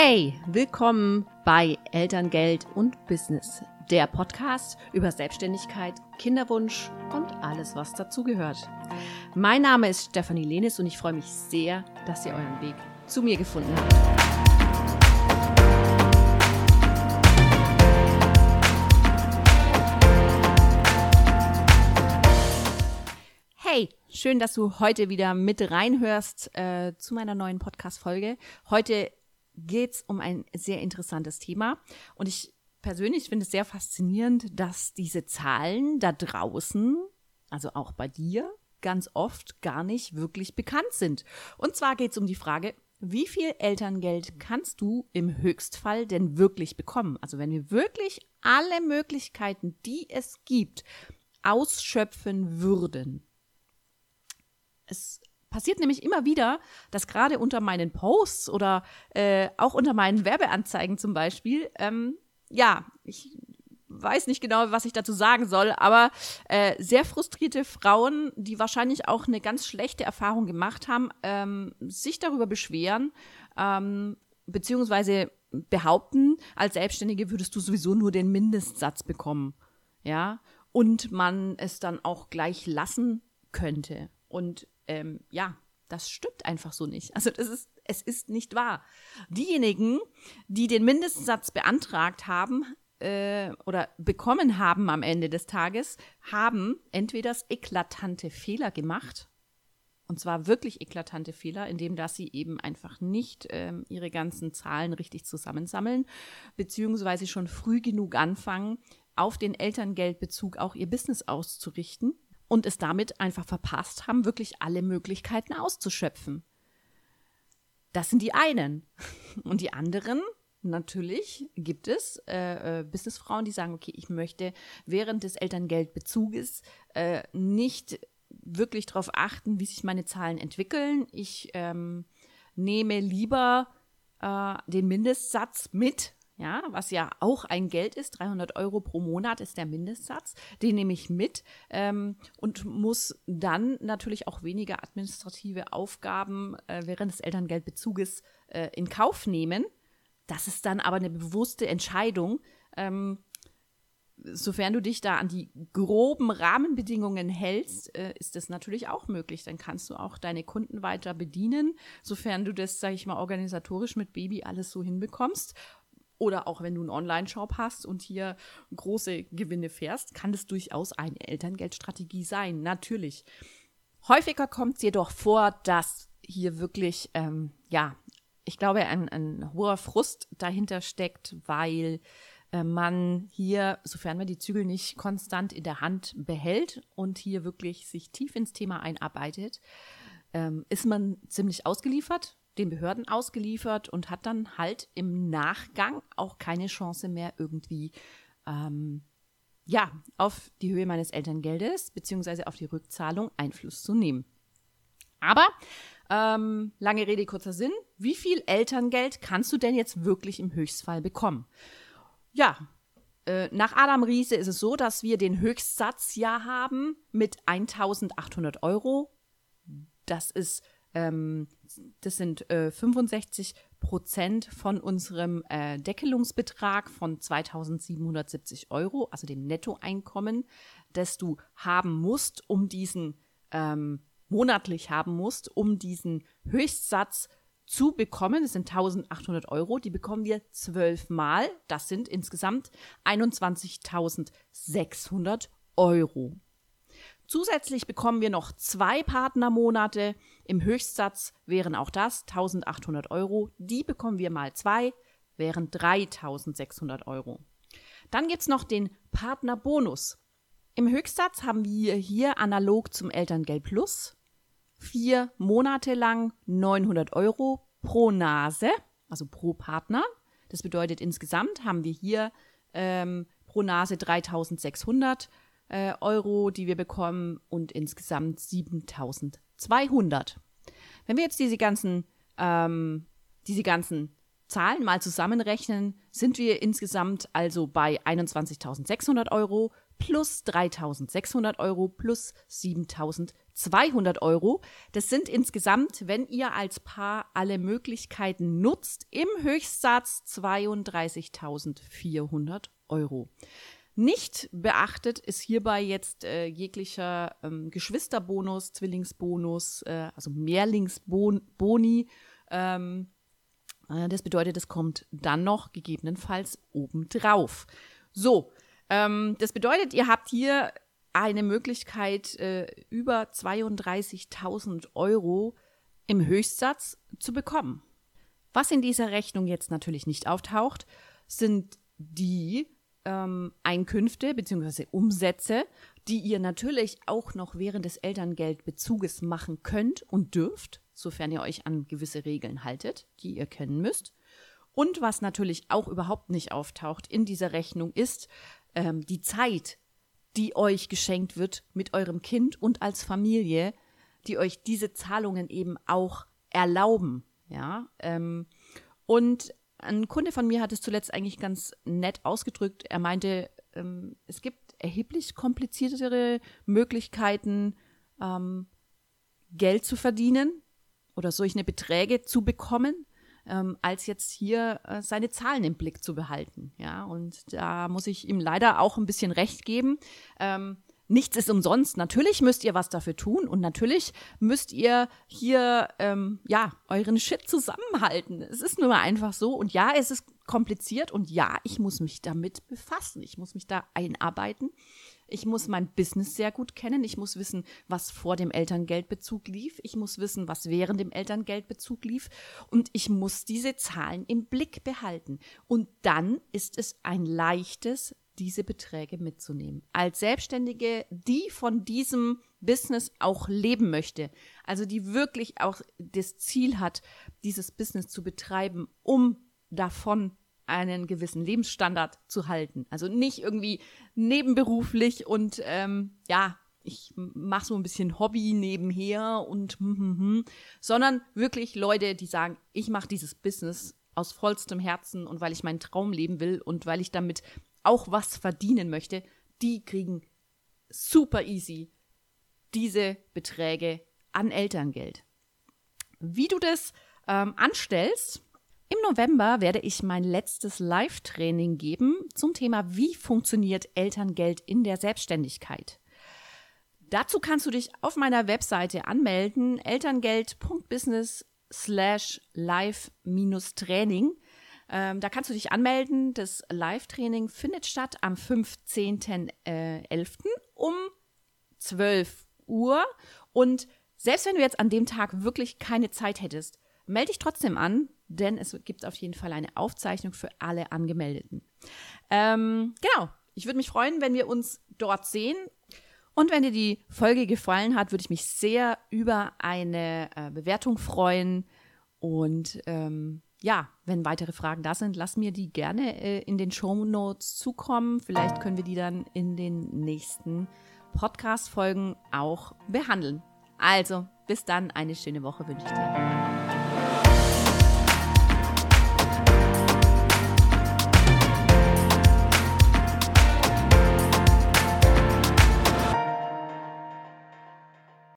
Hey, willkommen bei Elterngeld und Business, der Podcast über Selbstständigkeit, Kinderwunsch und alles, was dazugehört. Mein Name ist Stefanie Lenis und ich freue mich sehr, dass ihr euren Weg zu mir gefunden habt. Hey, schön, dass du heute wieder mit reinhörst äh, zu meiner neuen Podcast-Folge. Heute geht es um ein sehr interessantes Thema. Und ich persönlich finde es sehr faszinierend, dass diese Zahlen da draußen, also auch bei dir, ganz oft gar nicht wirklich bekannt sind. Und zwar geht es um die Frage, wie viel Elterngeld kannst du im Höchstfall denn wirklich bekommen? Also wenn wir wirklich alle Möglichkeiten, die es gibt, ausschöpfen würden. Es passiert nämlich immer wieder, dass gerade unter meinen Posts oder äh, auch unter meinen Werbeanzeigen zum Beispiel, ähm, ja, ich weiß nicht genau, was ich dazu sagen soll, aber äh, sehr frustrierte Frauen, die wahrscheinlich auch eine ganz schlechte Erfahrung gemacht haben, ähm, sich darüber beschweren, ähm, beziehungsweise behaupten, als Selbstständige würdest du sowieso nur den Mindestsatz bekommen. Ja, und man es dann auch gleich lassen könnte. Und ähm, ja, das stimmt einfach so nicht. Also das ist, es ist nicht wahr. Diejenigen, die den Mindestsatz beantragt haben äh, oder bekommen haben am Ende des Tages, haben entweder eklatante Fehler gemacht, und zwar wirklich eklatante Fehler, indem dass sie eben einfach nicht ähm, ihre ganzen Zahlen richtig zusammensammeln, beziehungsweise schon früh genug anfangen, auf den Elterngeldbezug auch ihr Business auszurichten und es damit einfach verpasst haben, wirklich alle Möglichkeiten auszuschöpfen. Das sind die einen. Und die anderen, natürlich gibt es äh, äh, Businessfrauen, die sagen, okay, ich möchte während des Elterngeldbezuges äh, nicht wirklich darauf achten, wie sich meine Zahlen entwickeln. Ich ähm, nehme lieber äh, den Mindestsatz mit, ja, was ja auch ein Geld ist, 300 Euro pro Monat ist der Mindestsatz, den nehme ich mit ähm, und muss dann natürlich auch weniger administrative Aufgaben äh, während des Elterngeldbezuges äh, in Kauf nehmen. Das ist dann aber eine bewusste Entscheidung. Ähm, sofern du dich da an die groben Rahmenbedingungen hältst, äh, ist das natürlich auch möglich. Dann kannst du auch deine Kunden weiter bedienen, sofern du das, sage ich mal, organisatorisch mit Baby alles so hinbekommst. Oder auch wenn du einen Online-Shop hast und hier große Gewinne fährst, kann das durchaus eine Elterngeldstrategie sein. Natürlich. Häufiger kommt es jedoch vor, dass hier wirklich, ähm, ja, ich glaube, ein, ein hoher Frust dahinter steckt, weil äh, man hier, sofern man die Zügel nicht konstant in der Hand behält und hier wirklich sich tief ins Thema einarbeitet, ähm, ist man ziemlich ausgeliefert den Behörden ausgeliefert und hat dann halt im Nachgang auch keine Chance mehr irgendwie ähm, ja, auf die Höhe meines Elterngeldes beziehungsweise auf die Rückzahlung Einfluss zu nehmen. Aber ähm, lange Rede, kurzer Sinn. Wie viel Elterngeld kannst du denn jetzt wirklich im Höchstfall bekommen? Ja, äh, nach Adam Riese ist es so, dass wir den Höchstsatz ja haben mit 1800 Euro. Das ist ähm, das sind äh, 65 Prozent von unserem äh, Deckelungsbetrag von 2770 Euro, also dem Nettoeinkommen, das du haben musst, um diesen ähm, monatlich haben musst, um diesen Höchstsatz zu bekommen. Das sind 1800 Euro. Die bekommen wir zwölfmal. Das sind insgesamt 21.600 Euro. Zusätzlich bekommen wir noch zwei Partnermonate. Im Höchstsatz wären auch das 1800 Euro. Die bekommen wir mal zwei, wären 3600 Euro. Dann gibt es noch den Partnerbonus. Im Höchstsatz haben wir hier analog zum Elterngeld Plus vier Monate lang 900 Euro pro Nase, also pro Partner. Das bedeutet insgesamt haben wir hier ähm, pro Nase 3600 äh, Euro, die wir bekommen und insgesamt 7200. Wenn wir jetzt diese ganzen, ähm, diese ganzen Zahlen mal zusammenrechnen, sind wir insgesamt also bei 21.600 Euro plus 3600 Euro plus 7200 Euro. Das sind insgesamt, wenn ihr als Paar alle Möglichkeiten nutzt, im Höchstsatz 32.400 Euro. Nicht beachtet ist hierbei jetzt äh, jeglicher ähm, Geschwisterbonus, Zwillingsbonus, äh, also Mehrlingsboni. Ähm, äh, das bedeutet, es kommt dann noch gegebenenfalls obendrauf. So, ähm, das bedeutet, ihr habt hier eine Möglichkeit, äh, über 32.000 Euro im Höchstsatz zu bekommen. Was in dieser Rechnung jetzt natürlich nicht auftaucht, sind die ähm, Einkünfte bzw. Umsätze, die ihr natürlich auch noch während des Elterngeldbezuges machen könnt und dürft, sofern ihr euch an gewisse Regeln haltet, die ihr kennen müsst. Und was natürlich auch überhaupt nicht auftaucht in dieser Rechnung ist ähm, die Zeit, die euch geschenkt wird mit eurem Kind und als Familie, die euch diese Zahlungen eben auch erlauben. Ja, ähm, und ein Kunde von mir hat es zuletzt eigentlich ganz nett ausgedrückt. Er meinte, ähm, es gibt erheblich kompliziertere Möglichkeiten, ähm, Geld zu verdienen oder solche Beträge zu bekommen, ähm, als jetzt hier äh, seine Zahlen im Blick zu behalten. Ja, und da muss ich ihm leider auch ein bisschen recht geben. Ähm, nichts ist umsonst. Natürlich müsst ihr was dafür tun und natürlich müsst ihr hier ähm, ja euren Shit zusammenhalten. Es ist nur einfach so und ja, es ist kompliziert und ja, ich muss mich damit befassen. Ich muss mich da einarbeiten. Ich muss mein Business sehr gut kennen. Ich muss wissen, was vor dem Elterngeldbezug lief. Ich muss wissen, was während dem Elterngeldbezug lief. Und ich muss diese Zahlen im Blick behalten. Und dann ist es ein leichtes, diese Beträge mitzunehmen. Als Selbstständige, die von diesem Business auch leben möchte, also die wirklich auch das Ziel hat, dieses Business zu betreiben, um davon einen gewissen Lebensstandard zu halten. Also nicht irgendwie nebenberuflich und ähm, ja, ich mache so ein bisschen Hobby nebenher und hm, hm, hm, sondern wirklich Leute, die sagen, ich mache dieses Business aus vollstem Herzen und weil ich meinen Traum leben will und weil ich damit auch was verdienen möchte, die kriegen super easy diese Beträge an Elterngeld. Wie du das ähm, anstellst, im November werde ich mein letztes Live-Training geben zum Thema, wie funktioniert Elterngeld in der Selbstständigkeit. Dazu kannst du dich auf meiner Webseite anmelden, elterngeld.business slash live-training. Ähm, da kannst du dich anmelden. Das Live-Training findet statt am 15.11. Äh, um 12 Uhr. Und selbst wenn du jetzt an dem Tag wirklich keine Zeit hättest, melde dich trotzdem an, denn es gibt auf jeden Fall eine Aufzeichnung für alle Angemeldeten. Ähm, genau, ich würde mich freuen, wenn wir uns dort sehen. Und wenn dir die Folge gefallen hat, würde ich mich sehr über eine äh, Bewertung freuen. Und ähm, ja, wenn weitere Fragen da sind, lass mir die gerne äh, in den Show Notes zukommen. Vielleicht können wir die dann in den nächsten Podcast-Folgen auch behandeln. Also, bis dann, eine schöne Woche wünsche ich dir.